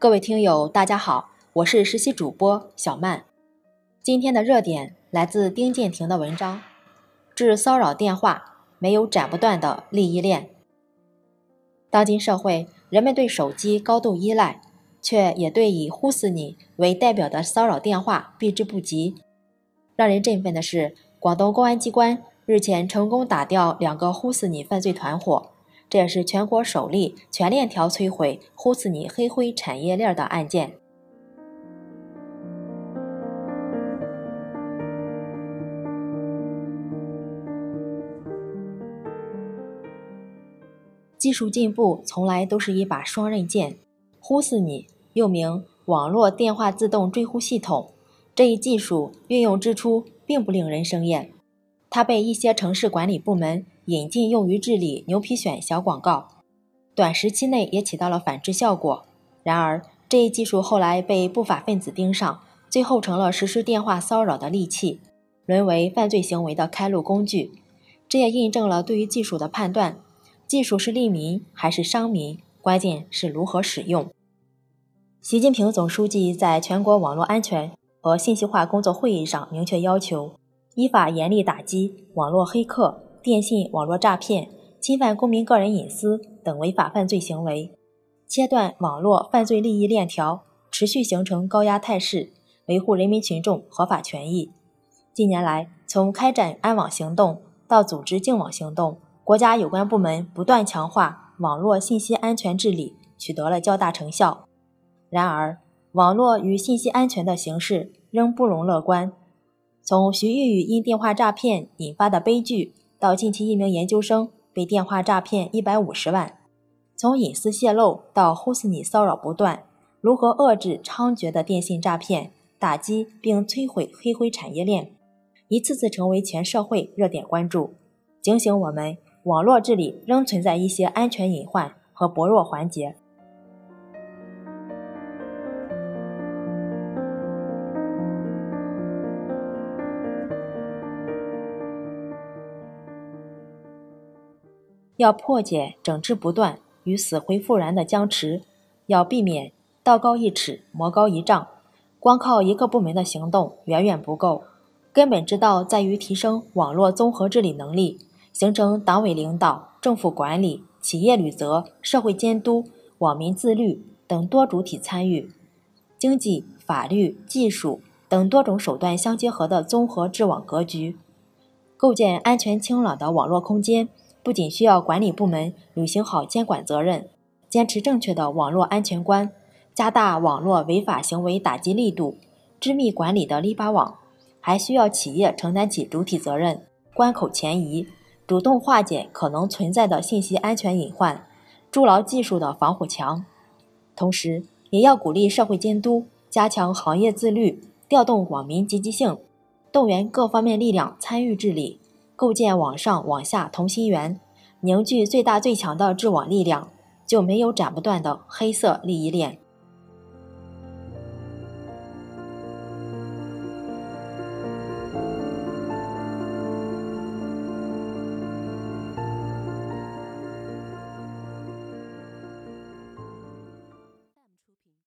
各位听友，大家好，我是实习主播小曼。今天的热点来自丁建庭的文章：治骚扰电话没有斩不断的利益链。当今社会，人们对手机高度依赖，却也对以“呼死你”为代表的骚扰电话避之不及。让人振奋的是，广东公安机关日前成功打掉两个“呼死你”犯罪团伙。这也是全国首例全链条摧毁“呼死你”黑灰产业链的案件。技术进步从来都是一把双刃剑，“呼死你”又名网络电话自动追呼系统，这一技术运用之初并不令人生厌，它被一些城市管理部门。引进用于治理牛皮癣小广告，短时期内也起到了反制效果。然而，这一技术后来被不法分子盯上，最后成了实施电话骚扰的利器，沦为犯罪行为的开路工具。这也印证了对于技术的判断：技术是利民还是伤民，关键是如何使用。习近平总书记在全国网络安全和信息化工作会议上明确要求，依法严厉打击网络黑客。电信网络诈骗、侵犯公民个人隐私等违法犯罪行为，切断网络犯罪利益链条，持续形成高压态势，维护人民群众合法权益。近年来，从开展安网行动到组织净网行动，国家有关部门不断强化网络信息安全治理，取得了较大成效。然而，网络与信息安全的形势仍不容乐观。从徐玉玉因电话诈骗引发的悲剧。到近期一名研究生被电话诈骗一百五十万，从隐私泄露到呼死你骚扰不断，如何遏制猖獗的电信诈骗，打击并摧毁黑灰产业链，一次次成为全社会热点关注，警醒我们网络治理仍存在一些安全隐患和薄弱环节。要破解整治不断与死灰复燃的僵持，要避免道高一尺魔高一丈。光靠一个部门的行动远远不够，根本之道在于提升网络综合治理能力，形成党委领导、政府管理、企业履责、社会监督、网民自律等多主体参与，经济、法律、技术等多种手段相结合的综合治网格局，构建安全清朗的网络空间。不仅需要管理部门履行好监管责任，坚持正确的网络安全观，加大网络违法行为打击力度，织密管理的篱笆网，还需要企业承担起主体责任，关口前移，主动化解可能存在的信息安全隐患，筑牢技术的防火墙。同时，也要鼓励社会监督，加强行业自律，调动网民积极性，动员各方面力量参与治理。构建网上网下同心圆，凝聚最大最强的治网力量，就没有斩不断的黑色利益链。